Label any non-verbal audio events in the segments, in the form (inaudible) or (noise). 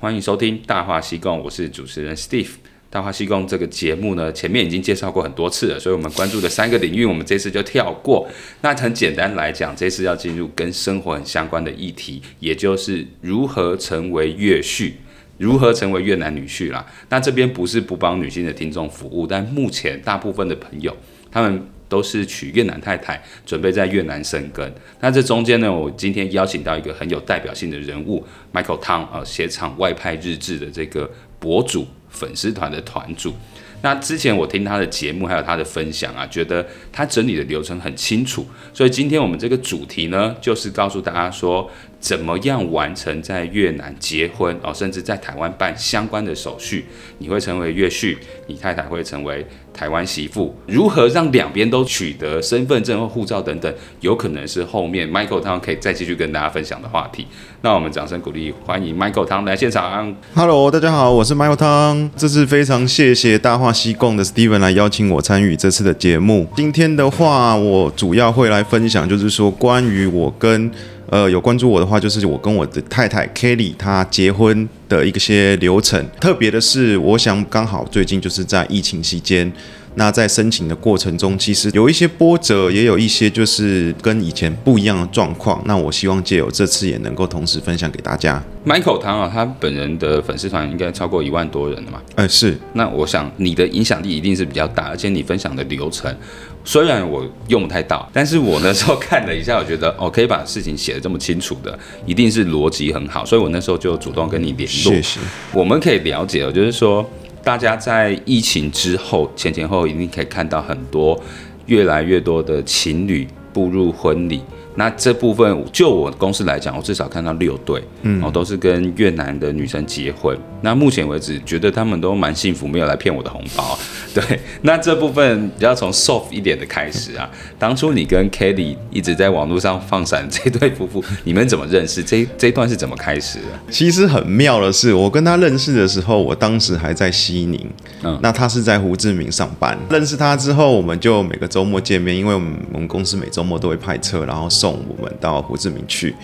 欢迎收听《大话西贡》，我是主持人 Steve。《大话西贡》这个节目呢，前面已经介绍过很多次了，所以我们关注的三个领域，我们这次就跳过。那很简单来讲，这次要进入跟生活很相关的议题，也就是如何成为越婿，如何成为越南女婿啦。那这边不是不帮女性的听众服务，但目前大部分的朋友，他们都是娶越南太太，准备在越南生根。那这中间呢，我今天邀请到一个很有代表性的人物，Michael Tang 啊，鞋厂外派日志的这个博主，粉丝团的团主。那之前我听他的节目，还有他的分享啊，觉得他整理的流程很清楚。所以今天我们这个主题呢，就是告诉大家说，怎么样完成在越南结婚哦，甚至在台湾办相关的手续，你会成为越婿，你太太会成为台湾媳妇，如何让两边都取得身份证或护照等等，有可能是后面 Michael 他们可以再继续跟大家分享的话题。那我们掌声鼓励，欢迎 Michael 汤来现场。Hello，大家好，我是 Michael 汤。这次非常谢谢大话西贡的 Steven 来邀请我参与这次的节目。今天的话，我主要会来分享，就是说关于我跟呃有关注我的话，就是我跟我的太太 Kelly 她结婚的一些流程。特别的是，我想刚好最近就是在疫情期间。那在申请的过程中，其实有一些波折，也有一些就是跟以前不一样的状况。那我希望借由这次也能够同时分享给大家。Michael 唐啊，他本人的粉丝团应该超过一万多人了嘛？哎、呃，是。那我想你的影响力一定是比较大，而且你分享的流程虽然我用不太到，但是我那时候看了一下，我觉得哦，可以把事情写得这么清楚的，一定是逻辑很好，所以我那时候就主动跟你联络。谢谢。我们可以了解哦，就是说。大家在疫情之后前前后后一定可以看到很多越来越多的情侣步入婚礼。那这部分就我公司来讲，我至少看到六对，嗯，哦，都是跟越南的女生结婚。那目前为止，觉得他们都蛮幸福，没有来骗我的红包。(laughs) 对，那这部分要从 soft 一点的开始啊。当初你跟 Kelly 一直在网络上放闪这对夫妇，你们怎么认识？这这段是怎么开始的？其实很妙的是，我跟他认识的时候，我当时还在西宁，嗯，那他是在胡志明上班。认识他之后，我们就每个周末见面，因为我们我们公司每周末都会派车，然后送我们到胡志明去，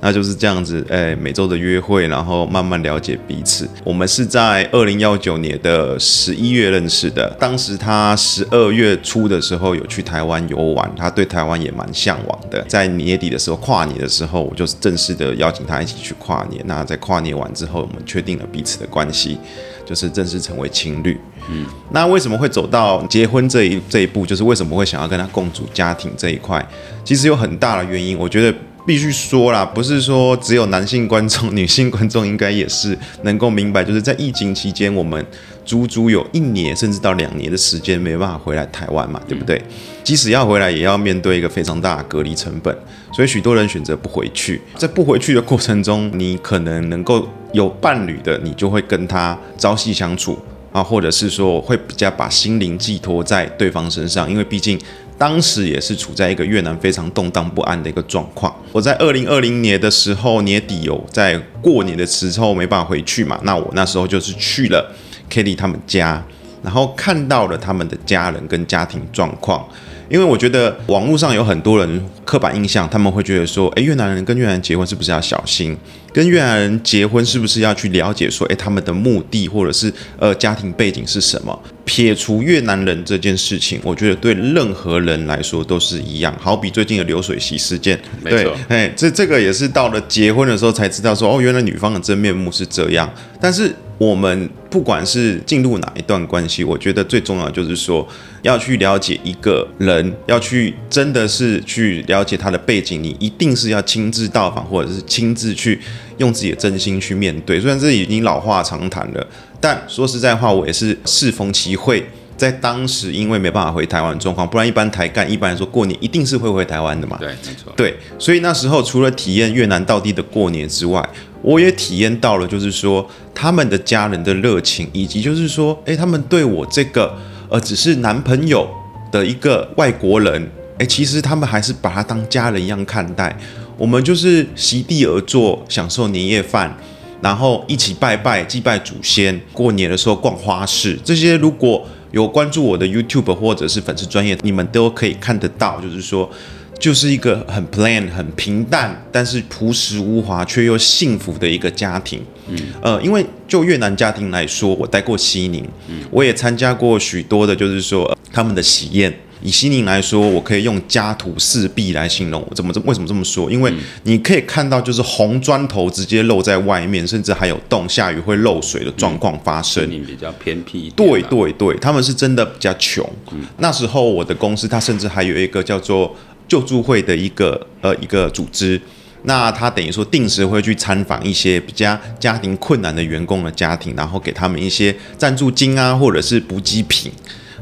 那就是这样子，哎、每周的约会，然后慢慢了解彼此。我们是在二零幺九年的十一月认识的，当时他十二月初的时候有去台湾游玩，他对台湾也蛮向往的。在年底的时候，跨年的时候，我就正式的邀请他一起去跨年。那在跨年完之后，我们确定了彼此的关系，就是正式成为情侣。嗯，那为什么会走到结婚这一这一步？就是为什么会想要跟他共组家庭这一块？其实有很大的原因，我觉得必须说啦，不是说只有男性观众，女性观众应该也是能够明白，就是在疫情期间，我们足足有一年甚至到两年的时间没办法回来台湾嘛，对不对？即使要回来，也要面对一个非常大的隔离成本，所以许多人选择不回去。在不回去的过程中，你可能能够有伴侣的，你就会跟他朝夕相处。啊，或者是说会比较把心灵寄托在对方身上，因为毕竟当时也是处在一个越南非常动荡不安的一个状况。我在二零二零年的时候年底有在过年的时候没办法回去嘛，那我那时候就是去了 Kelly 他们家，然后看到了他们的家人跟家庭状况。因为我觉得网络上有很多人刻板印象，他们会觉得说，诶，越南人跟越南人结婚是不是要小心？跟越南人结婚是不是要去了解说，诶，他们的目的或者是呃家庭背景是什么？撇除越南人这件事情，我觉得对任何人来说都是一样。好比最近的流水席事件，没错，哎，这这个也是到了结婚的时候才知道说，哦，原来女方的真面目是这样。但是我们不管是进入哪一段关系，我觉得最重要就是说。要去了解一个人，要去真的是去了解他的背景，你一定是要亲自到访，或者是亲自去用自己的真心去面对。虽然这已经老话常谈了，但说实在话，我也是适逢其会，在当时因为没办法回台湾状况，不然一般台干一般来说过年一定是会回台湾的嘛。对，没错。对，所以那时候除了体验越南道地的过年之外，我也体验到了，就是说他们的家人的热情，以及就是说，诶，他们对我这个。呃只是男朋友的一个外国人，诶，其实他们还是把他当家人一样看待。我们就是席地而坐，享受年夜饭，然后一起拜拜、祭拜祖先。过年的时候逛花市，这些如果有关注我的 YouTube 或者是粉丝专业，你们都可以看得到。就是说，就是一个很 plain、很平淡，但是朴实无华却又幸福的一个家庭。嗯，呃，因为就越南家庭来说，我待过西宁，嗯，我也参加过许多的，就是说、呃、他们的喜宴。以西宁来说，我可以用家徒四壁来形容。我怎么这为什么这么说？因为你可以看到，就是红砖头直接露在外面，甚至还有洞，下雨会漏水的状况发生。西宁比较偏僻。对对对，他们是真的比较穷。嗯、那时候我的公司，它甚至还有一个叫做救助会的一个呃一个组织。那他等于说定时会去参访一些比较家庭困难的员工的家庭，然后给他们一些赞助金啊，或者是补给品。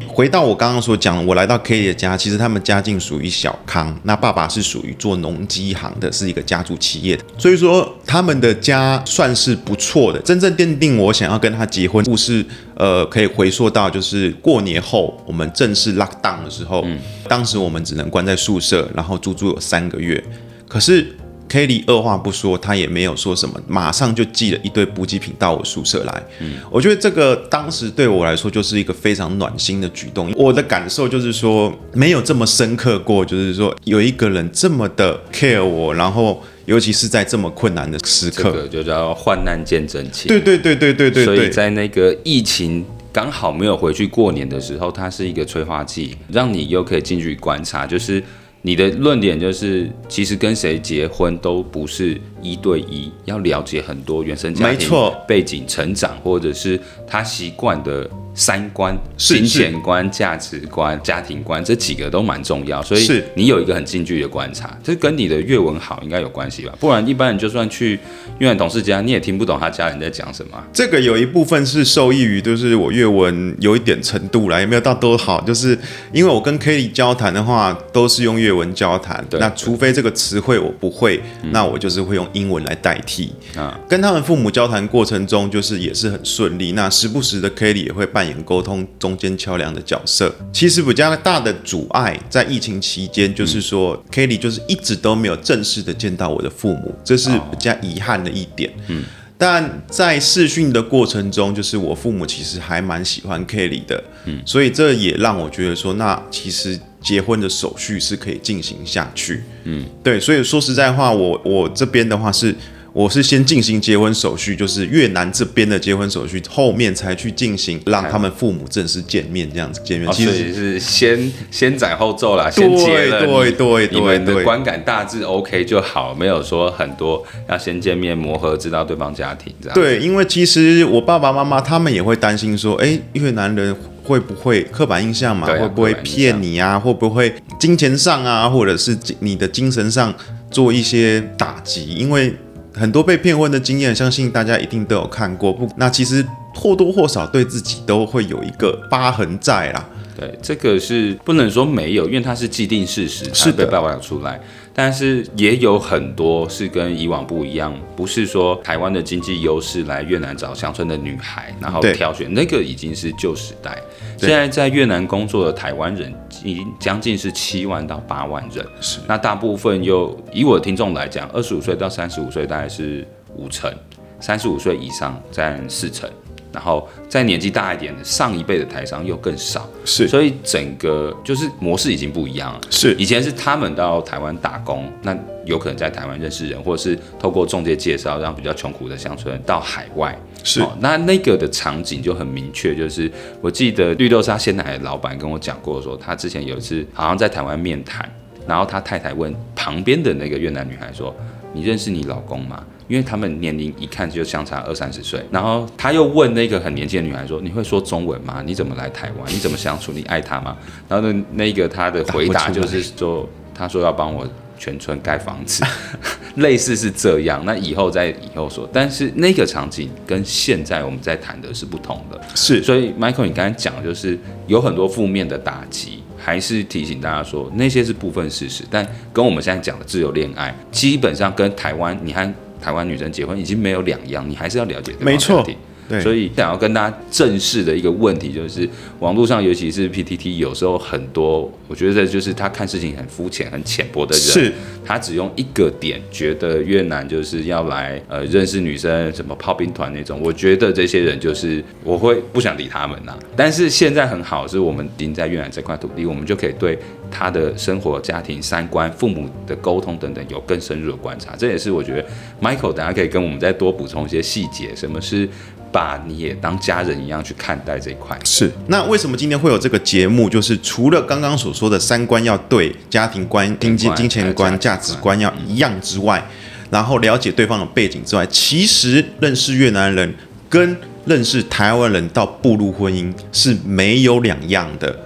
回到我刚刚所讲，我来到 Kelly 的家，其实他们家境属于小康，那爸爸是属于做农机行的，是一个家族企业的，所以说他们的家算是不错的。真正奠定我想要跟他结婚故事，呃，可以回溯到就是过年后我们正式 lock down 的时候，嗯，当时我们只能关在宿舍，然后足足有三个月，可是。Kelly 二话不说，他也没有说什么，马上就寄了一堆补给品到我宿舍来。嗯，我觉得这个当时对我来说就是一个非常暖心的举动。我的感受就是说，没有这么深刻过，就是说有一个人这么的 care 我，然后尤其是在这么困难的时刻，这个就叫患难见真情。对对对对对对对。所以在那个疫情刚好没有回去过年的时候，它是一个催化剂，让你又可以进去观察，就是。你的论点就是，其实跟谁结婚都不是一对一，要了解很多原生家庭背景、成长，或者是他习惯的。三观、金钱观、价值观、家庭观这几个都蛮重要，所以是你有一个很近距离的观察，这跟你的阅文好应该有关系吧？不然一般人就算去越南同事家，你也听不懂他家人在讲什么。这个有一部分是受益于，就是我阅文有一点程度啦，也没有到多好，就是因为我跟 Kelly 交谈的话都是用阅文交谈，那除非这个词汇我不会，那我就是会用英文来代替。啊，跟他们父母交谈过程中，就是也是很顺利。那时不时的 Kelly 也会扮演沟通中间桥梁的角色，其实比较大的阻碍在疫情期间，就是说、嗯、Kelly 就是一直都没有正式的见到我的父母，这是比较遗憾的一点。嗯，但在试训的过程中，就是我父母其实还蛮喜欢 Kelly 的，嗯，所以这也让我觉得说，那其实结婚的手续是可以进行下去。嗯，对，所以说实在话，我我这边的话是。我是先进行结婚手续，就是越南这边的结婚手续，后面才去进行让他们父母正式见面这样子见面。其实是先 (laughs) 先斩后奏啦，先结了，对对对，你们的观感大致 OK 就好，没有说很多要先见面磨合，知道对方家庭这样。对，因为其实我爸爸妈妈他们也会担心说，哎，越南人会不会刻板印象嘛？会不会骗你啊？会不会金钱上啊，或者是你的精神上做一些打击？因为很多被骗婚的经验，相信大家一定都有看过。不，那其实或多或少对自己都会有一个疤痕在啦。对，这个是不能说没有，因为它是既定事实，是被爆料出来。但是也有很多是跟以往不一样，不是说台湾的经济优势来越南找乡村的女孩，然后挑选那个已经是旧时代。现在在越南工作的台湾人已经将近是七万到八万人，是。那大部分又以我的听众来讲，二十五岁到三十五岁大概是五成，三十五岁以上占四成。然后再年纪大一点的上一辈的台商又更少，是，所以整个就是模式已经不一样了。是，以前是他们到台湾打工，那有可能在台湾认识人，或者是透过中介介绍，让比较穷苦的乡村到海外。是，哦，那那个的场景就很明确，就是我记得绿豆沙鲜奶的老板跟我讲过说，说他之前有一次好像在台湾面谈，然后他太太问旁边的那个越南女孩说：“你认识你老公吗？”因为他们年龄一看就相差二三十岁，然后他又问那个很年轻的女孩说：“你会说中文吗？你怎么来台湾？你怎么相处？你爱他吗？”然后呢，那个他的回答就是说：“他说要帮我全村盖房子，(laughs) 类似是这样。那以后再以后说。但是那个场景跟现在我们在谈的是不同的，是。所以 Michael，你刚才讲的就是有很多负面的打击，还是提醒大家说那些是部分事实，但跟我们现在讲的自由恋爱，基本上跟台湾你看。台湾女生结婚已经没有两样，你还是要了解。没错，对，所以想要跟大家正视的一个问题就是，网络上尤其是 PTT，有时候很多，我觉得就是他看事情很肤浅、很浅薄的人，是，他只用一个点觉得越南就是要来呃认识女生，什么炮兵团那种，我觉得这些人就是我会不想理他们呐。但是现在很好，是我们已经在越南这块土地，我们就可以对他的生活、家庭、三观、父母的沟通等等有更深入的观察。这也是我觉得 Michael 等下可以跟我们再多补充一些细节，什么是？把你也当家人一样去看待这一块。是，那为什么今天会有这个节目？就是除了刚刚所说的三观要对，家庭观、经济、金钱观、价值观要一样之外，然后了解对方的背景之外，其实认识越南人跟认识台湾人到步入婚姻是没有两样的。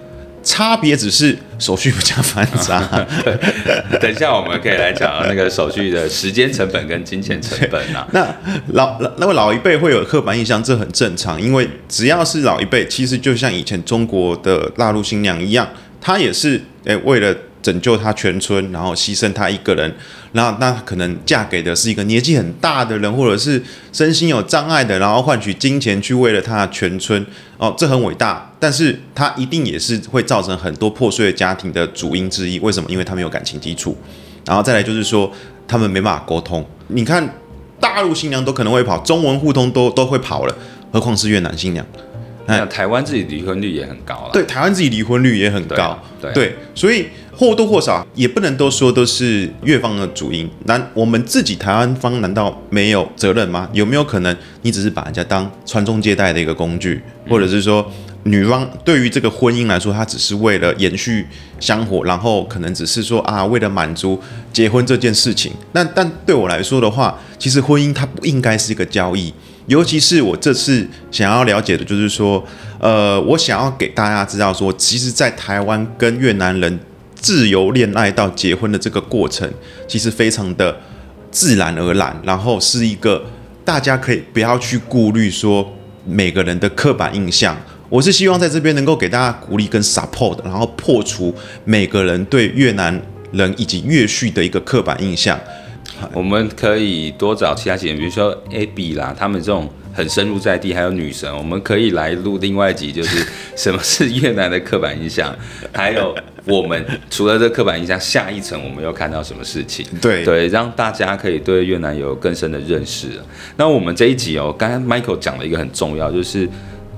差别只是手续比较繁杂。(laughs) 等一下我们可以来讲那个手续的时间成本跟金钱成本啊。(laughs) 那老老那位老一辈会有刻板印象，这很正常，因为只要是老一辈，其实就像以前中国的大陆新娘一样，她也是诶为了。拯救他全村，然后牺牲他一个人，然后那可能嫁给的是一个年纪很大的人，或者是身心有障碍的，然后换取金钱去为了他的全村哦，这很伟大。但是他一定也是会造成很多破碎的家庭的主因之一。为什么？因为他们有感情基础，然后再来就是说他们没办法沟通。你看大陆新娘都可能会跑，中文互通都都会跑了，何况是越南新娘？那台湾自己离婚率也很高了。对，台湾自己离婚率也很高。对，对，所以。或多或少也不能都说都是越方的主因，那我们自己台湾方难道没有责任吗？有没有可能你只是把人家当传宗接代的一个工具，或者是说女方对于这个婚姻来说，她只是为了延续香火，然后可能只是说啊，为了满足结婚这件事情。那但对我来说的话，其实婚姻它不应该是一个交易，尤其是我这次想要了解的就是说，呃，我想要给大家知道说，其实，在台湾跟越南人。自由恋爱到结婚的这个过程，其实非常的自然而然，然后是一个大家可以不要去顾虑说每个人的刻板印象。我是希望在这边能够给大家鼓励跟 support，然后破除每个人对越南人以及越续的一个刻板印象。我们可以多找其他几人，比如说 AB 啦，他们这种。很深入在地，还有女神，我们可以来录另外一集，就是什么是越南的刻板印象，还有我们除了这刻板印象，下一层我们又看到什么事情？对对，让大家可以对越南有更深的认识。那我们这一集哦，刚刚 Michael 讲了一个很重要，就是。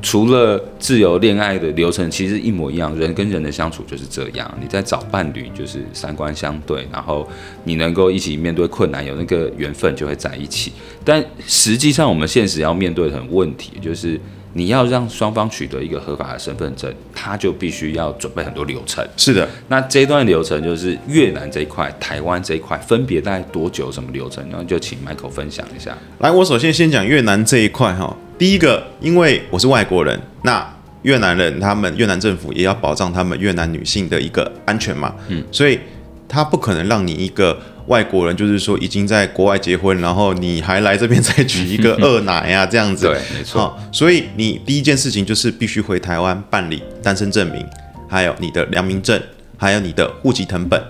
除了自由恋爱的流程，其实一模一样。人跟人的相处就是这样。你在找伴侣，就是三观相对，然后你能够一起面对困难，有那个缘分就会在一起。但实际上，我们现实要面对的很问题，就是你要让双方取得一个合法的身份证，他就必须要准备很多流程。是的，那这段流程就是越南这一块、台湾这一块分别大概多久？什么流程？然后就请 Michael 分享一下。来，我首先先讲越南这一块哈。第一个，因为我是外国人，那越南人他们越南政府也要保障他们越南女性的一个安全嘛，嗯，所以他不可能让你一个外国人，就是说已经在国外结婚，然后你还来这边再娶一个二奶啊这样子，(laughs) 对，没错。所以你第一件事情就是必须回台湾办理单身证明，还有你的良民证，还有你的户籍成本，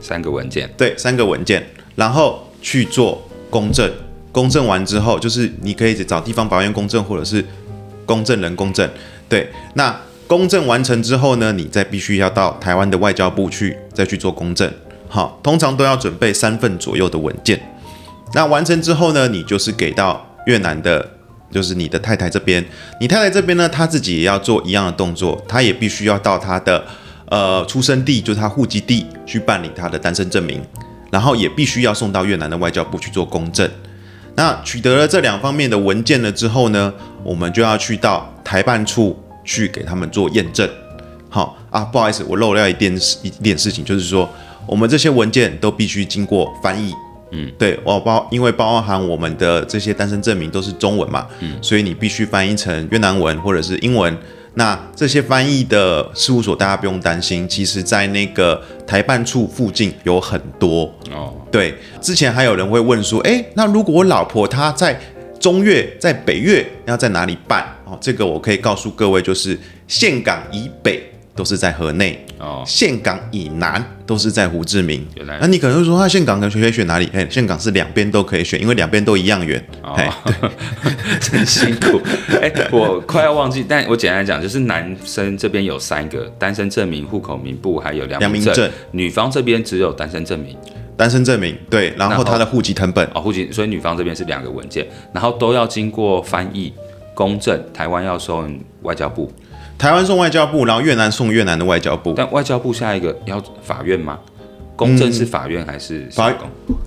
三个文件，对，三个文件，然后去做公证。公证完之后，就是你可以找地方法院公证，或者是公证人公证。对，那公证完成之后呢，你再必须要到台湾的外交部去再去做公证。好，通常都要准备三份左右的文件。那完成之后呢，你就是给到越南的，就是你的太太这边。你太太这边呢，她自己也要做一样的动作，她也必须要到她的呃出生地，就是她户籍地去办理她的单身证明，然后也必须要送到越南的外交部去做公证。那取得了这两方面的文件了之后呢，我们就要去到台办处去给他们做验证。好啊，不好意思，我漏掉一点一点事情，就是说我们这些文件都必须经过翻译。嗯，对，我包因为包含我们的这些单身证明都是中文嘛，嗯，所以你必须翻译成越南文或者是英文。那这些翻译的事务所，大家不用担心。其实，在那个台办处附近有很多哦。对，之前还有人会问说，诶，那如果我老婆她在中越、在北越，要在哪里办？哦，这个我可以告诉各位，就是岘港以北都是在河内哦，岘港以南都是在胡志明。那你可能会说，那岘港可以选选哪里？哎，岘港是两边都可以选，因为两边都一样远。哎、哦，(laughs) 真辛苦。哎，我快要忘记，但我简单来讲，就是男生这边有三个单身证明、户口名簿，还有良民证。女方这边只有单身证明。单身证明对，然后他的户籍成本哦，户籍，所以女方这边是两个文件，然后都要经过翻译公证，台湾要送外交部。台湾送外交部，然后越南送越南的外交部。但外交部下一个要法院吗？公证是法院还是法院？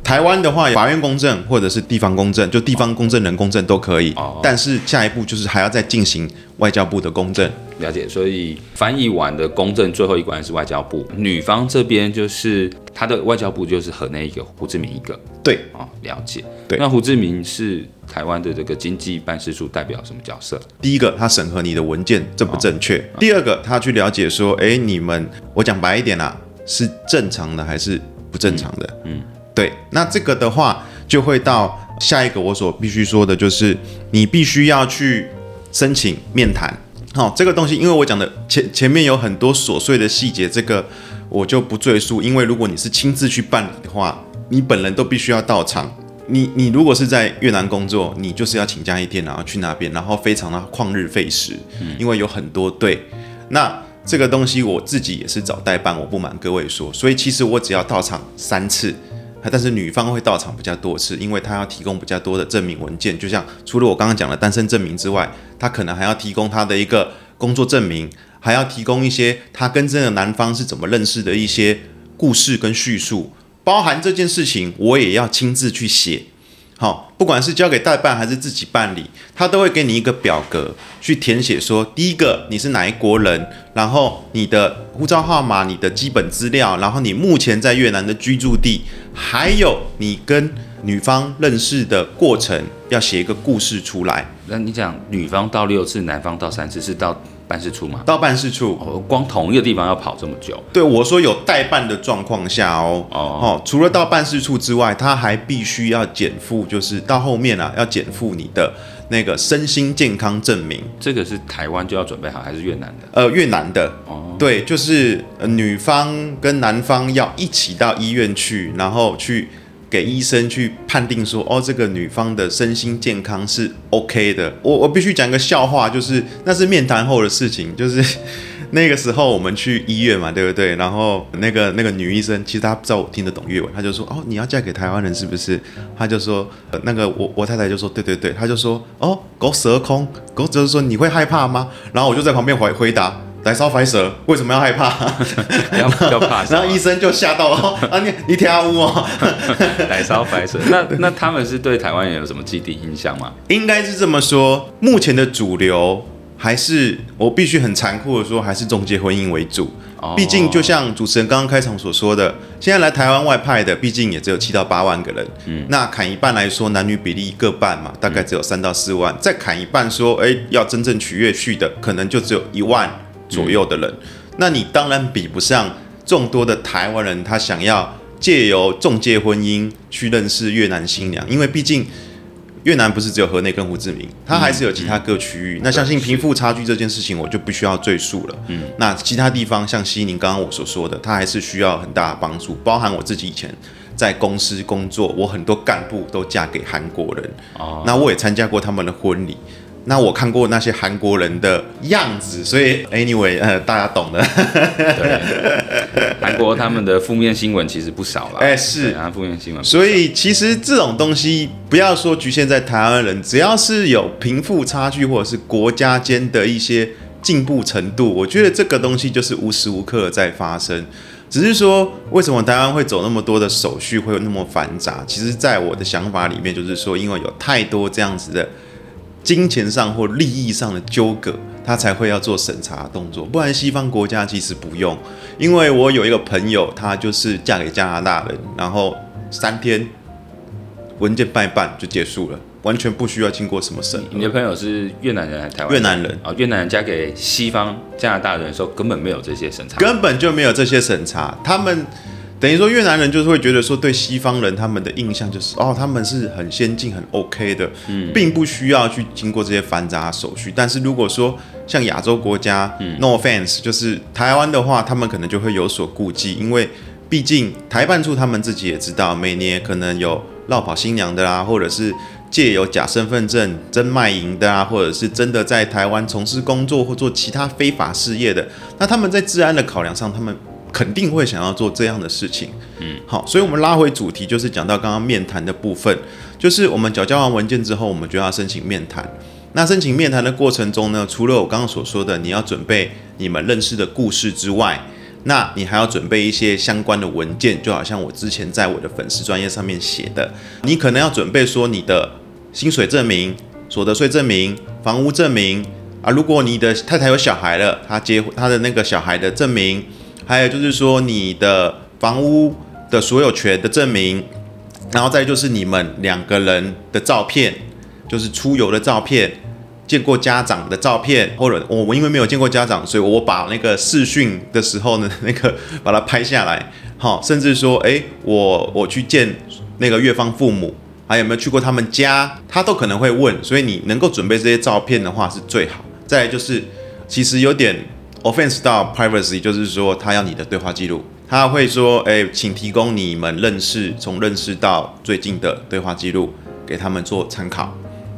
台湾的话，法院公证或者是地方公证，就地方公证人公证都可以。哦。但是下一步就是还要再进行外交部的公证。了解。所以翻译完的公证最后一关是外交部。女方这边就是她的外交部就是和那一个，胡志明一个。对。哦，了解。对。那胡志明是。台湾的这个经济办事处代表什么角色？第一个，他审核你的文件正不正确；哦、第二个，他去了解说，哎，你们，我讲白一点啦，是正常的还是不正常的？嗯，嗯对。那这个的话，就会到下一个我所必须说的，就是你必须要去申请面谈。好、哦，这个东西，因为我讲的前前面有很多琐碎的细节，这个我就不赘述。因为如果你是亲自去办理的话，你本人都必须要到场。你你如果是在越南工作，你就是要请假一天，然后去那边，然后非常的旷日费时，嗯，因为有很多队。那这个东西我自己也是找代办，我不瞒各位说，所以其实我只要到场三次，但是女方会到场比较多次，因为她要提供比较多的证明文件，就像除了我刚刚讲的单身证明之外，她可能还要提供她的一个工作证明，还要提供一些她跟这个男方是怎么认识的一些故事跟叙述。包含这件事情，我也要亲自去写。好，不管是交给代办还是自己办理，他都会给你一个表格去填写说，第一个你是哪一国人，然后你的护照号码、你的基本资料，然后你目前在越南的居住地，还有你跟女方认识的过程，要写一个故事出来。那你讲女方到六次，男方到三次，是到？办事处吗？到办事处，哦，光同一个地方要跑这么久？对，我说有代办的状况下哦，哦，哦，除了到办事处之外，他还必须要减负，就是到后面啊，要减负你的那个身心健康证明。这个是台湾就要准备好，还是越南的？呃，越南的。哦，对，就是女方跟男方要一起到医院去，然后去。给医生去判定说，哦，这个女方的身心健康是 OK 的。我我必须讲一个笑话，就是那是面谈后的事情，就是那个时候我们去医院嘛，对不对？然后那个那个女医生，其实她不知道我听得懂粤文，她就说，哦，你要嫁给台湾人是不是？她就说，那个我我太太就说，对对对，她就说，哦，狗蛇空，狗就是说你会害怕吗？然后我就在旁边回回答。来烧白蛇，为什么要害怕？(laughs) 要要怕。(laughs) 然后医生就吓到了 (laughs) 啊！你你听我哦。来烧白蛇，那那他们是对台湾人有什么既定印象吗？应该是这么说，目前的主流还是我必须很残酷的说，还是中介婚姻为主。毕竟就像主持人刚刚开场所说的，现在来台湾外派的，毕竟也只有七到八万个人。嗯，那砍一半来说，男女比例各半嘛，大概只有三到四万。再砍一半说，哎，要真正取悦去的，可能就只有一万。左右的人，那你当然比不上众多的台湾人，他想要借由中介婚姻去认识越南新娘，因为毕竟越南不是只有河内跟胡志明，它还是有其他各区域。那相信贫富差距这件事情，我就不需要赘述了。嗯，那其他地方像西宁，刚刚我所说的，它还是需要很大的帮助，包含我自己以前在公司工作，我很多干部都嫁给韩国人，哦，那我也参加过他们的婚礼。那我看过那些韩国人的样子，所以 anyway，呃，大家懂的。对，韩国他们的负面新闻其实不少了。(laughs) 哎、欸，是啊，负面新闻。所以其实这种东西，不要说局限在台湾人，只要是有贫富差距，或者是国家间的一些进步程度，我觉得这个东西就是无时无刻在发生。只是说，为什么台湾会走那么多的手续，会有那么繁杂？其实，在我的想法里面，就是说，因为有太多这样子的。金钱上或利益上的纠葛，他才会要做审查动作。不然西方国家其实不用。因为我有一个朋友，她就是嫁给加拿大人，然后三天文件办一办就结束了，完全不需要经过什么审核。你的朋友是越南人还是台湾？越南人啊、哦，越南人嫁给西方加拿大人的时候，根本没有这些审查，根本就没有这些审查。他们等于说越南人就是会觉得说，对西方人他们的印象就是哦，他们是很先进、很 OK 的，嗯，并不需要去经过这些繁杂手续。但是如果说像亚洲国家，嗯，No offense，就是台湾的话，他们可能就会有所顾忌，因为毕竟台办处他们自己也知道，每年可能有落跑新娘的啦，或者是借由假身份证真卖淫的啊，或者是真的在台湾从事工作或做其他非法事业的，那他们在治安的考量上，他们。肯定会想要做这样的事情，嗯，好，所以我们拉回主题，就是讲到刚刚面谈的部分，就是我们缴交完文件之后，我们就要申请面谈。那申请面谈的过程中呢，除了我刚刚所说的你要准备你们认识的故事之外，那你还要准备一些相关的文件，就好像我之前在我的粉丝专业上面写的，你可能要准备说你的薪水证明、所得税证明、房屋证明啊，如果你的太太有小孩了，他结婚他的那个小孩的证明。还有就是说，你的房屋的所有权的证明，然后再就是你们两个人的照片，就是出游的照片，见过家长的照片，或者我我因为没有见过家长，所以我把那个视讯的时候呢，(laughs) 那个把它拍下来，好，甚至说，诶，我我去见那个月方父母，还有没有去过他们家，他都可能会问，所以你能够准备这些照片的话是最好。再就是，其实有点。Offense 到 privacy 就是说，他要你的对话记录，他会说，哎，请提供你们认识从认识到最近的对话记录给他们做参考，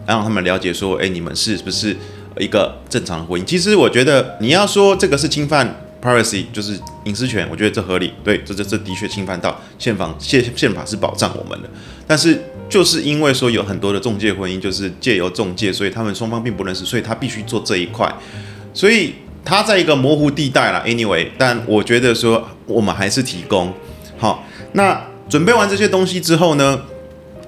让他们了解说，哎，你们是不是一个正常的婚姻？其实我觉得你要说这个是侵犯 privacy，就是隐私权，我觉得这合理，对，这这这的确侵犯到宪法，宪宪法是保障我们的，但是就是因为说有很多的中介婚姻，就是借由中介，所以他们双方并不认识，所以他必须做这一块，所以。它在一个模糊地带了，anyway，但我觉得说我们还是提供好。那准备完这些东西之后呢，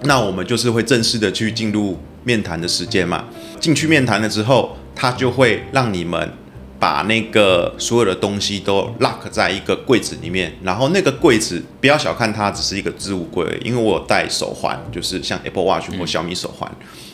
那我们就是会正式的去进入面谈的时间嘛。进去面谈了之后，他就会让你们把那个所有的东西都 lock 在一个柜子里面，然后那个柜子不要小看它，只是一个置物柜，因为我有戴手环，就是像 Apple Watch 或小米手环，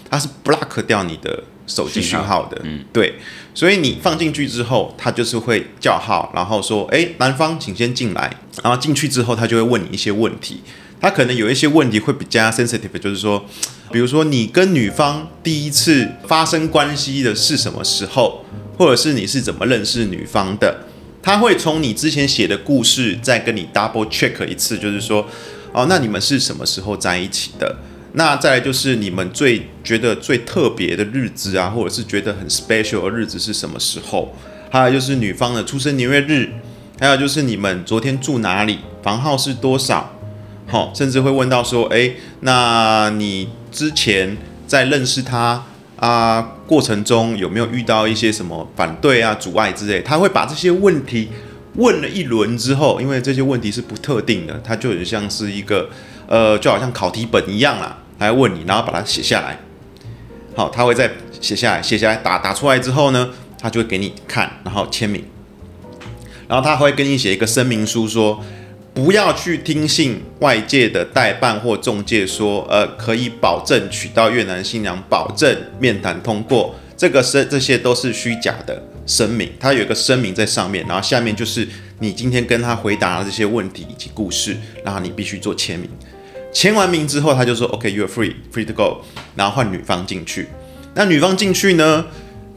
它是 block 掉你的手机讯号的，嗯，对。所以你放进去之后，他就是会叫号，然后说：“诶，男方请先进来。”然后进去之后，他就会问你一些问题。他可能有一些问题会比较 sensitive，就是说，比如说你跟女方第一次发生关系的是什么时候，或者是你是怎么认识女方的？他会从你之前写的故事再跟你 double check 一次，就是说，哦，那你们是什么时候在一起的？那再来就是你们最觉得最特别的日子啊，或者是觉得很 special 的日子是什么时候？还有就是女方的出生年月日，还有就是你们昨天住哪里，房号是多少？好，甚至会问到说，诶，那你之前在认识他啊过程中有没有遇到一些什么反对啊、阻碍之类？他会把这些问题问了一轮之后，因为这些问题是不特定的，它就很像是一个。呃，就好像考题本一样啦，来问你，然后把它写下来。好，他会再写下来，写下来打打出来之后呢，他就会给你看，然后签名。然后他会跟你写一个声明书说，不要去听信外界的代办或中介说，呃，可以保证娶到越南新娘，保证面谈通过，这个是这些都是虚假的声明。他有一个声明在上面，然后下面就是你今天跟他回答这些问题以及故事，然后你必须做签名。签完名之后，他就说：“OK，you are free，free to go。”然后换女方进去。那女方进去呢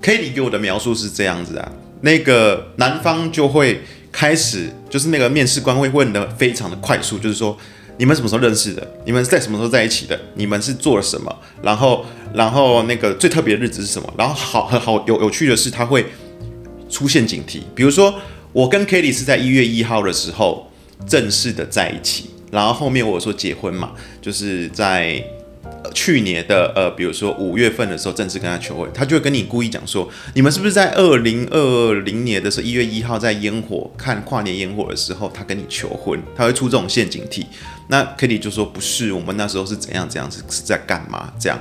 ？Kelly 给我的描述是这样子啊，那个男方就会开始，就是那个面试官会问的非常的快速，就是说你们什么时候认识的？你们在什么时候在一起的？你们是做了什么？然后，然后那个最特别的日子是什么？然后好很好有有趣的是，他会出现警题，比如说我跟 Kelly 是在一月一号的时候正式的在一起。然后后面我说结婚嘛，就是在去年的呃，比如说五月份的时候正式跟他求婚，他就会跟你故意讲说，你们是不是在二零二零年的时候一月一号在烟火看跨年烟火的时候，他跟你求婚，他会出这种陷阱题。那 Kitty 就说不是，我们那时候是怎样怎样是是在干嘛这样？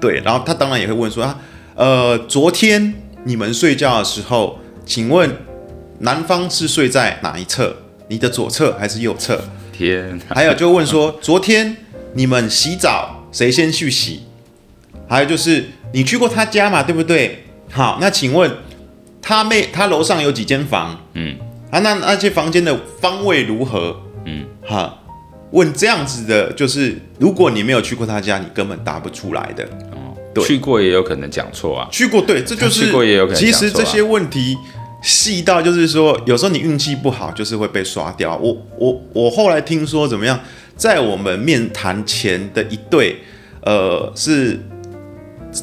对，然后他当然也会问说啊，呃，昨天你们睡觉的时候，请问男方是睡在哪一侧？你的左侧还是右侧？天，还有就问说，昨天你们洗澡谁先去洗？还有就是你去过他家嘛，对不对？好，那请问他妹他楼上有几间房？嗯，啊，那那些房间的方位如何？嗯，哈，问这样子的，就是如果你没有去过他家，你根本答不出来的。哦，对，去过也有可能讲错啊。去过，对，这就是去过也有可能啊。其实这些问题细到就是说，有时候你运气不好，就是会被刷掉。我我我后来听说怎么样，在我们面谈前的一对，呃，是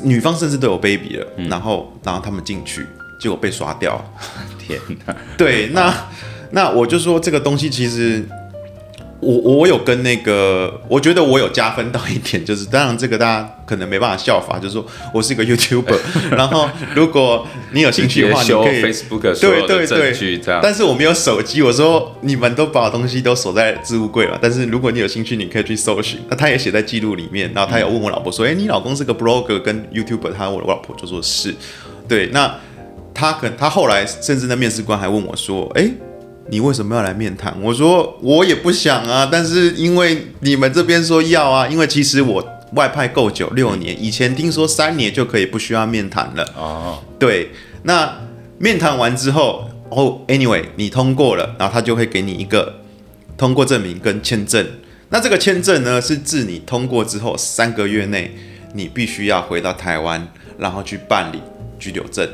女方甚至都有 baby 了，嗯、然后然后他们进去，结果被刷掉。(laughs) 天哪！对，那那我就说这个东西其实。我我有跟那个，我觉得我有加分到一点，就是当然这个大家可能没办法效法，就是说我是一个 YouTuber，(laughs) 然后如果你有兴趣的话，你可以 Facebook 对对对，但是我没有手机，我说你们都把东西都锁在置物柜了，但是如果你有兴趣，你可以去搜寻。那他也写在记录里面，然后他有问我老婆说，哎、嗯，你老公是个 Blogger 跟 YouTuber，他我我老婆就说是，对，那他可他后来甚至那面试官还问我说，哎。你为什么要来面谈？我说我也不想啊，但是因为你们这边说要啊，因为其实我外派够久，六年，以前听说三年就可以不需要面谈了。哦，对，那面谈完之后，哦，anyway，你通过了，然后他就会给你一个通过证明跟签证。那这个签证呢，是自你通过之后三个月内，你必须要回到台湾，然后去办理居留证。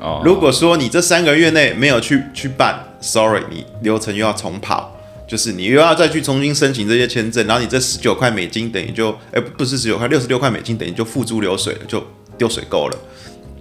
哦，如果说你这三个月内没有去去办，sorry，你流程又要重跑，就是你又要再去重新申请这些签证，然后你这十九块美金等于就，哎，不是十九块，六十六块美金等于就付诸流水了，就丢水沟了。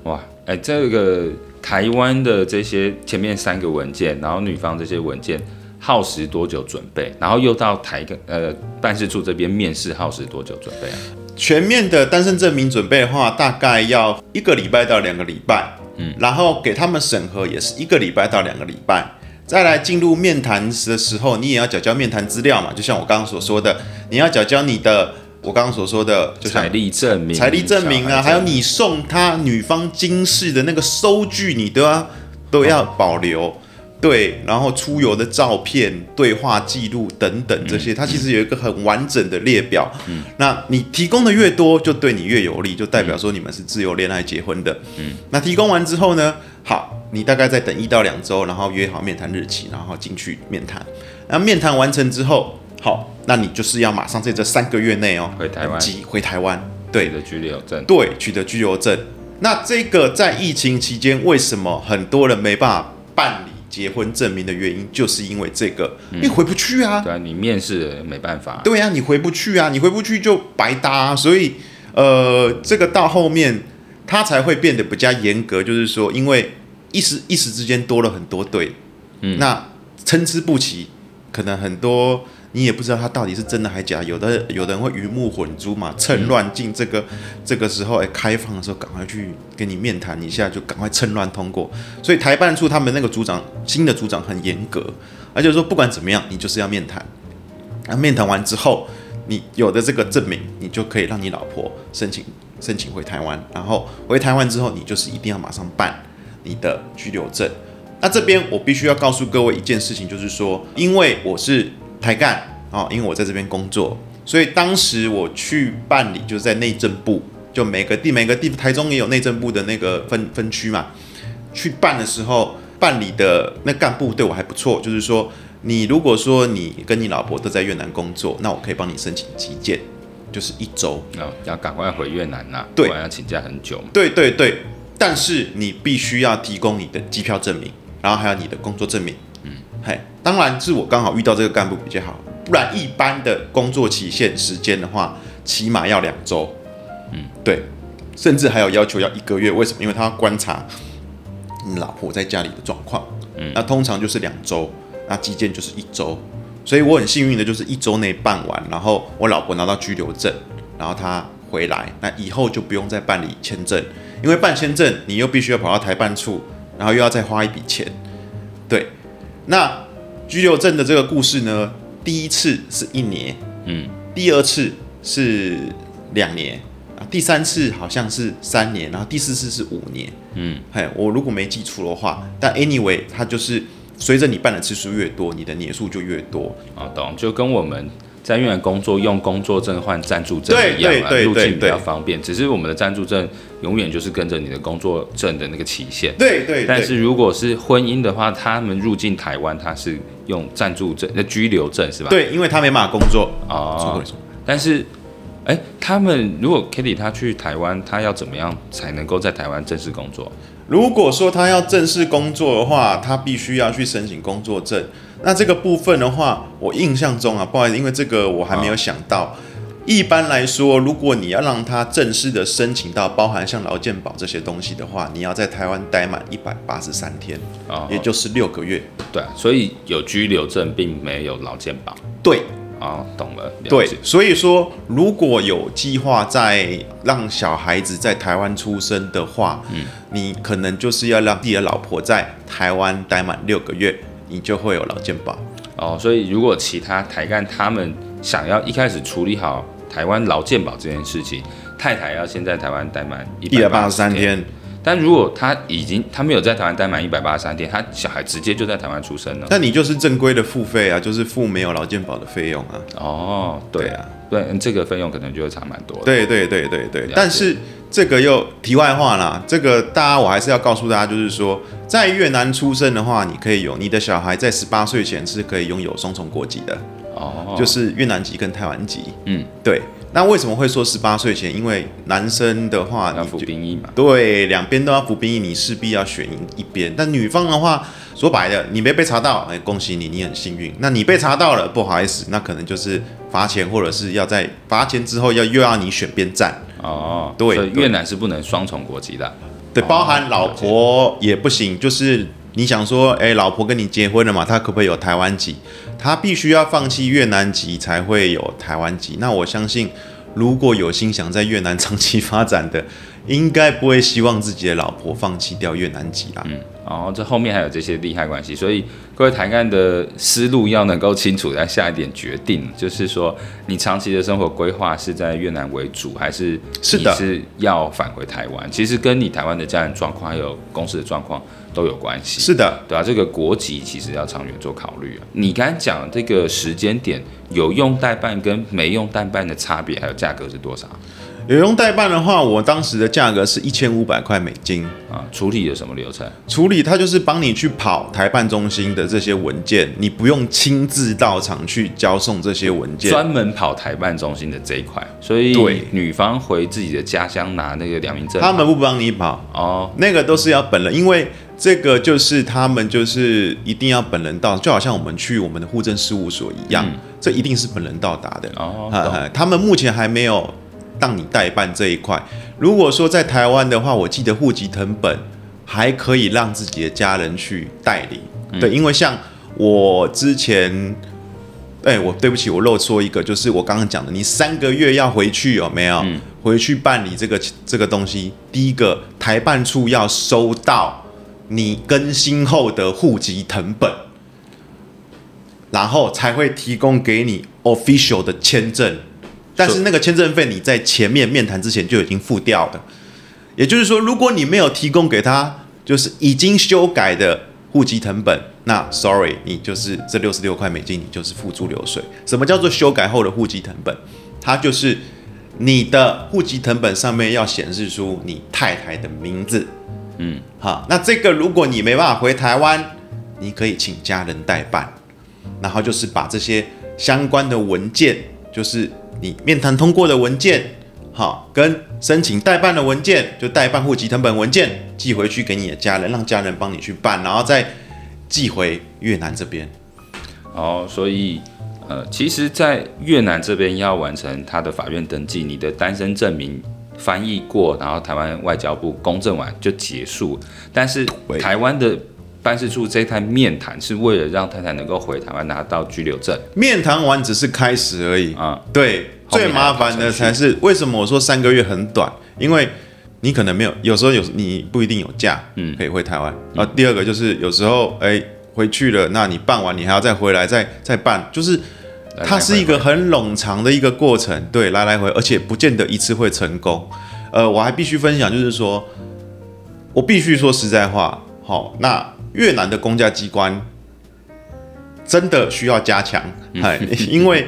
哇，哎，这个台湾的这些前面三个文件，然后女方这些文件耗时多久准备？然后又到台呃办事处这边面试耗时多久准备啊？全面的单身证明准备的话，大概要一个礼拜到两个礼拜。嗯，然后给他们审核也是一个礼拜到两个礼拜，再来进入面谈的时候，你也要缴交面谈资料嘛，就像我刚刚所说的，你要缴交你的，我刚刚所说的，就像财力证明、财力证明啊，还有你送他女方金饰的那个收据，你都要都要保留。对，然后出游的照片、对话记录等等这些，它其实有一个很完整的列表。嗯，那你提供的越多，就对你越有利，就代表说你们是自由恋爱结婚的。嗯，那提供完之后呢，好，你大概再等一到两周，然后约好面谈日期，然后进去面谈。那面谈完成之后，好，那你就是要马上在这三个月内哦，回台湾，即回台湾，对的居留证，对，取得居留证。那这个在疫情期间，为什么很多人没办法办理？结婚证明的原因就是因为这个，嗯、你回不去啊。对啊，你面试没办法。对啊，你回不去啊，你回不去就白搭啊。所以，呃，这个到后面他才会变得比较严格，就是说，因为一时一时之间多了很多对，嗯，那参差不齐，可能很多。你也不知道他到底是真的还假，有的有的人会鱼目混珠嘛，趁乱进这个、嗯、这个时候哎，开放的时候赶快去跟你面谈一下，就赶快趁乱通过。所以台办处他们那个组长新的组长很严格，而且说不管怎么样，你就是要面谈。那面谈完之后，你有的这个证明，你就可以让你老婆申请申请回台湾。然后回台湾之后，你就是一定要马上办你的居留证。那这边我必须要告诉各位一件事情，就是说，因为我是。台干啊，因为我在这边工作，所以当时我去办理，就是在内政部，就每个地每个地，台中也有内政部的那个分分区嘛。去办的时候，办理的那干部对我还不错，就是说，你如果说你跟你老婆都在越南工作，那我可以帮你申请急件，就是一周。哦，要赶快回越南呐，对，要请假很久。对对对，但是你必须要提供你的机票证明，然后还有你的工作证明。嗯嘿，当然是我刚好遇到这个干部比较好，不然一般的工作期限时间的话，起码要两周，嗯，对，甚至还有要求要一个月。为什么？因为他要观察你老婆在家里的状况，嗯，那通常就是两周，那基建就是一周，所以我很幸运的就是一周内办完，然后我老婆拿到居留证，然后她回来，那以后就不用再办理签证，因为办签证你又必须要跑到台办处，然后又要再花一笔钱，对。那居留证的这个故事呢，第一次是一年，嗯，第二次是两年，啊，第三次好像是三年，然后第四次是五年，嗯，嘿，我如果没记错的话，但 anyway，它就是随着你办的次数越多，你的年数就越多。啊，懂，就跟我们在越南工作用工作证换暂住证一样嘛，入境比较方便。只是我们的暂住证永远就是跟着你的工作证的那个期限。对对。但是如果是婚姻的话，他们入境台湾，他是用暂住证，那居留证是吧？对，因为他没办法工作哦。但是，哎，他们如果 Kitty 他去台湾，他要怎么样才能够在台湾正式工作？如果说他要正式工作的话，他必须要去申请工作证。那这个部分的话，我印象中啊，不好意思，因为这个我还没有想到。哦、一般来说，如果你要让他正式的申请到包含像劳健保这些东西的话，你要在台湾待满一百八十三天，哦、也就是六个月。对，所以有居留证并没有劳健保。对。啊、哦，懂了。了对，所以说如果有计划在让小孩子在台湾出生的话，嗯，你可能就是要让自己的老婆在台湾待满六个月，你就会有劳健保。哦，所以如果其他台干他们想要一开始处理好台湾劳健保这件事情，太太要先在台湾待满一百八十三天。但如果他已经他没有在台湾待满一百八十三天，他小孩直接就在台湾出生了，那你就是正规的付费啊，就是付没有劳健保的费用啊。哦，对啊，对，这个费用可能就会差蛮多。对对对对对，但是这个又题外话啦，这个大家我还是要告诉大家，就是说在越南出生的话，你可以有你的小孩在十八岁前是可以拥有双重国籍的。哦，就是越南籍跟台湾籍。嗯，对。那为什么会说十八岁前？因为男生的话要服兵役嘛，对，两边都要服兵役，你势必要选一边。但女方的话，说白了，你没被查到，哎，恭喜你，你很幸运。那你被查到了，不好意思，那可能就是罚钱，或者是要在罚钱之后要又要你选边站。哦，对，所以越南是不能双重国籍的。对，包含老婆也不行，就是你想说，哎，老婆跟你结婚了嘛，她可不可以有台湾籍？他必须要放弃越南籍才会有台湾籍。那我相信，如果有心想在越南长期发展的，应该不会希望自己的老婆放弃掉越南籍啦。嗯，哦，这后面还有这些利害关系，所以各位台干的思路要能够清楚，在下一点决定，就是说你长期的生活规划是在越南为主，还是你是要返回台湾？其实跟你台湾的家人状况还有公司的状况。都有关系，是的，对啊，这个国籍其实要长远做考虑啊。你刚才讲这个时间点，有用代办跟没用代办的差别，还有价格是多少？有用代办的话，我当时的价格是一千五百块美金啊。处理有什么流程？处理它就是帮你去跑台办中心的这些文件，你不用亲自到场去交送这些文件，专门跑台办中心的这一块。所以，对女方回自己的家乡拿那个良民证，他们不帮你跑哦，那个都是要本人，因为。这个就是他们就是一定要本人到，就好像我们去我们的户政事务所一样，嗯、这一定是本人到达的。哦，他们目前还没有让你代办这一块。如果说在台湾的话，我记得户籍成本还可以让自己的家人去代理。嗯、对，因为像我之前，哎，我对不起，我漏说一个，就是我刚刚讲的，你三个月要回去有没有？嗯、回去办理这个这个东西，第一个台办处要收到。你更新后的户籍成本，然后才会提供给你 official 的签证，但是那个签证费你在前面面谈之前就已经付掉了。也就是说，如果你没有提供给他，就是已经修改的户籍成本，那 sorry，你就是这六十六块美金，你就是付诸流水。什么叫做修改后的户籍成本？它就是你的户籍成本上面要显示出你太太的名字。嗯，好，那这个如果你没办法回台湾，你可以请家人代办，然后就是把这些相关的文件，就是你面谈通过的文件，好，跟申请代办的文件，就代办户籍成本文件寄回去给你的家人，让家人帮你去办，然后再寄回越南这边。哦，所以呃，其实，在越南这边要完成他的法院登记，你的单身证明。翻译过，然后台湾外交部公证完就结束。但是台湾的办事处这一趟面谈是为了让太太能够回台湾拿到居留证。面谈完只是开始而已啊。对，最麻烦的才是为什么我说三个月很短？因为你可能没有，有时候有你不一定有假，嗯，可以回台湾。然后第二个就是有时候哎回去了，那你办完你还要再回来再再办，就是。它是一个很冗长的一个过程，对，来来回，而且不见得一次会成功。呃，我还必须分享，就是说，我必须说实在话，好，那越南的公家机关真的需要加强，哎，(laughs) 因为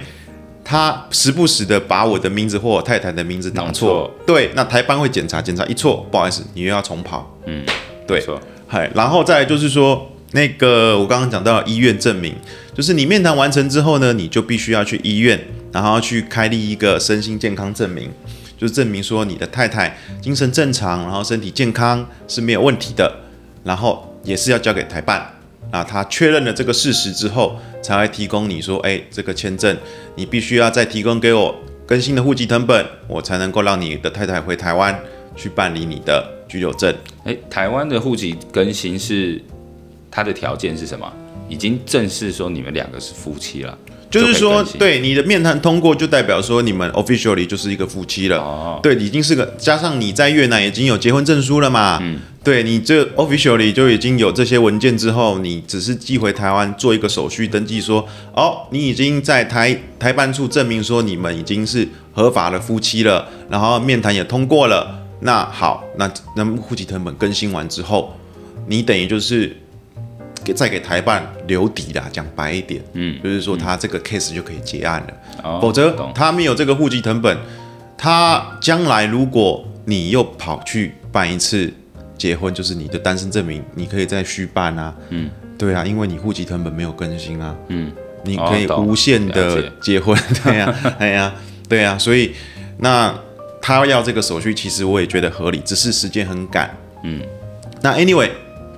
他时不时的把我的名字或我太太的名字打错，对，那台班会检查，检查一错，不好意思，你又要重跑。嗯，对，嗨，然后再来就是说，那个我刚刚讲到医院证明，就是你面谈完成之后呢，你就必须要去医院，然后去开立一个身心健康证明。就是证明说你的太太精神正常，然后身体健康是没有问题的，然后也是要交给台办，那他确认了这个事实之后，才会提供你说，哎，这个签证你必须要再提供给我更新的户籍成本，我才能够让你的太太回台湾去办理你的居留证。哎，台湾的户籍更新是它的条件是什么？已经正式说你们两个是夫妻了。就是说，对你的面谈通过，就代表说你们 officially 就是一个夫妻了。哦，对，已经是个加上你在越南已经有结婚证书了嘛。嗯，对你这 officially 就已经有这些文件之后，你只是寄回台湾做一个手续登记说，说哦，你已经在台台办处证明说你们已经是合法的夫妻了，然后面谈也通过了。那好，那那户籍成本更新完之后，你等于就是。给再给台办留底啦，讲白一点，嗯，就是说他这个 case 就可以结案了，嗯、否则他没有这个户籍成本，他将来如果你又跑去办一次结婚，就是你的单身证明，你可以再续办啊，嗯，对啊，因为你户籍成本没有更新啊，嗯，你可以无限的结婚，(laughs) 对呀、啊，对呀、啊，对呀、啊，所以那他要这个手续，其实我也觉得合理，只是时间很赶，嗯，那 anyway。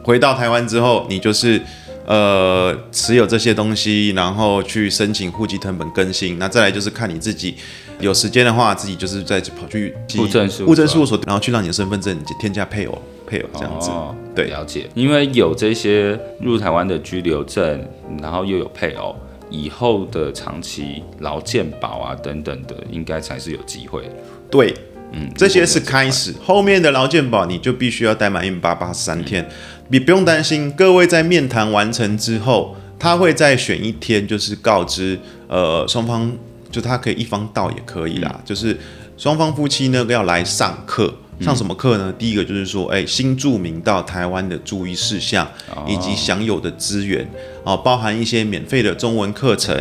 回到台湾之后，你就是呃持有这些东西，然后去申请户籍成本更新。那再来就是看你自己有时间的话，自己就是再跑去户政事户政事务所，然后去让你的身份证添加配偶，配偶这样子。哦、对，了解。因为有这些入台湾的居留证，然后又有配偶，以后的长期劳健保啊等等的，应该才是有机会。对。嗯，这些是开始，后面的劳健保你就必须要待满一百八十三天，你不用担心。各位在面谈完成之后，他会再选一天，就是告知，呃，双方就他可以一方到也可以啦，就是双方夫妻呢要来上课。上什么课呢？第一个就是说，哎，新住民到台湾的注意事项，以及享有的资源，哦，包含一些免费的中文课程，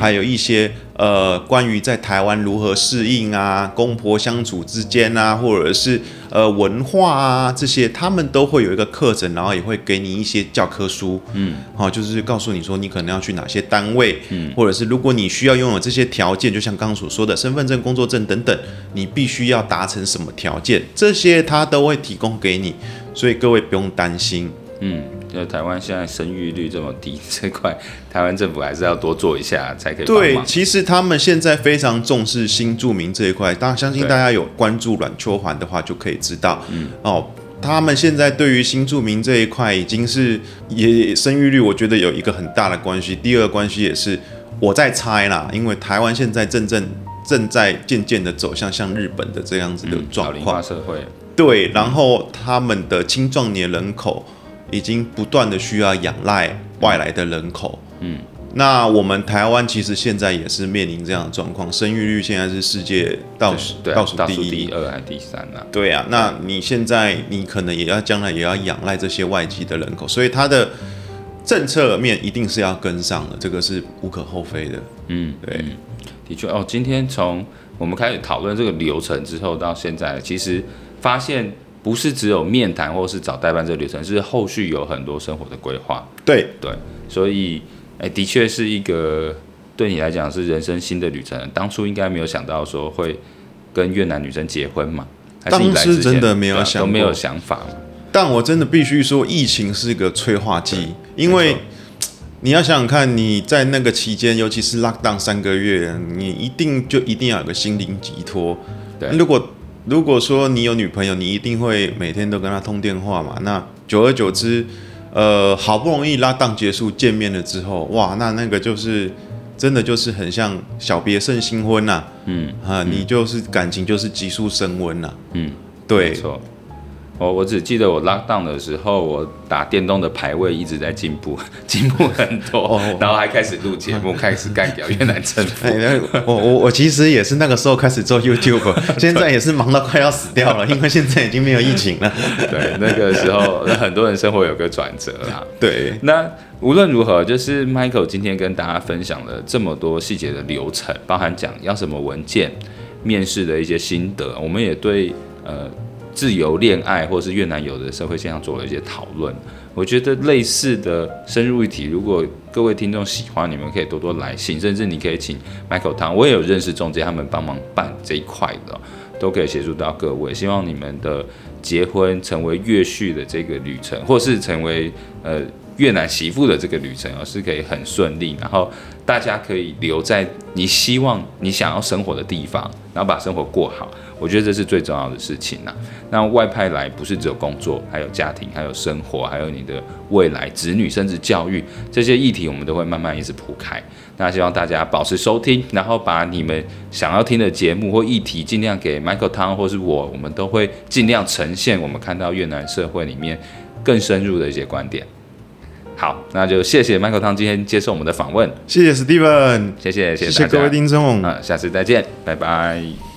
还有一些呃关于在台湾如何适应啊，公婆相处之间啊，或者是呃文化啊这些，他们都会有一个课程，然后也会给你一些教科书，嗯，好，就是告诉你说你可能要去哪些单位，嗯，或者是如果你需要拥有这些条件，就像刚刚所说的身份证、工作证等等，你必须要达成什么条件？这些他都会提供给你，所以各位不用担心。嗯，就台湾现在生育率这么低，这块台湾政府还是要多做一下才可以。对，其实他们现在非常重视新住民这一块，当然相信大家有关注阮秋环的话，就可以知道。嗯，哦，他们现在对于新住民这一块已经是也生育率，我觉得有一个很大的关系。第二个关系也是我在猜啦，因为台湾现在正正。正在渐渐的走向像日本的这样子的状况，化社会。对，然后他们的青壮年人口已经不断的需要仰赖外来的人口。嗯，那我们台湾其实现在也是面临这样的状况，生育率现在是世界倒数倒数第一、第二还是第三呢？对啊，那你现在你可能也要将来也要仰赖这些外籍的人口，所以它的政策面一定是要跟上的，这个是无可厚非的。嗯，对。的确哦，今天从我们开始讨论这个流程之后到现在，其实发现不是只有面谈或是找代办这个流程，是后续有很多生活的规划。对对，所以哎，的确是一个对你来讲是人生新的旅程。当初应该没有想到说会跟越南女生结婚嘛？还是当时真的没有想都没有想法。但我真的必须说，疫情是一个催化剂，因为。你要想想看，你在那个期间，尤其是 lockdown 三个月，你一定就一定要有个心灵寄托。对，如果如果说你有女朋友，你一定会每天都跟她通电话嘛。那久而久之，呃，好不容易 lockdown 结束见面了之后，哇，那那个就是真的就是很像小别胜新婚呐。嗯啊，你就是感情就是急速升温呐。嗯，对。没错。我我只记得我 lock down 的时候，我打电动的排位一直在进步，(laughs) 进步很多，哦、然后还开始录节目，哦、开始干掉越南政府。(laughs) 哎、我我我其实也是那个时候开始做 YouTube，(laughs) 现在也是忙到快要死掉了，因为现在已经没有疫情了。对，那个时候很多人生活有个转折啦。对，那无论如何，就是 Michael 今天跟大家分享了这么多细节的流程，包含讲要什么文件、面试的一些心得，我们也对呃。自由恋爱，或是越南有的社会现象做了一些讨论。我觉得类似的深入议题，如果各位听众喜欢，你们可以多多来信，甚至你可以请 Michael 汤我也有认识中介，他们帮忙办这一块的，都可以协助到各位。希望你们的结婚成为越续的这个旅程，或是成为呃越南媳妇的这个旅程，而是可以很顺利，然后大家可以留在你希望你想要生活的地方，然后把生活过好。我觉得这是最重要的事情呐。那外派来不是只有工作，还有家庭，还有生活，还有你的未来、子女，甚至教育这些议题，我们都会慢慢一直铺开。那希望大家保持收听，然后把你们想要听的节目或议题，尽量给 Michael Tang 或是我，我们都会尽量呈现我们看到越南社会里面更深入的一些观点。好，那就谢谢 Michael Tang 今天接受我们的访问，谢谢 Steven，谢谢谢谢，谢谢各位听众，啊，下次再见，拜拜。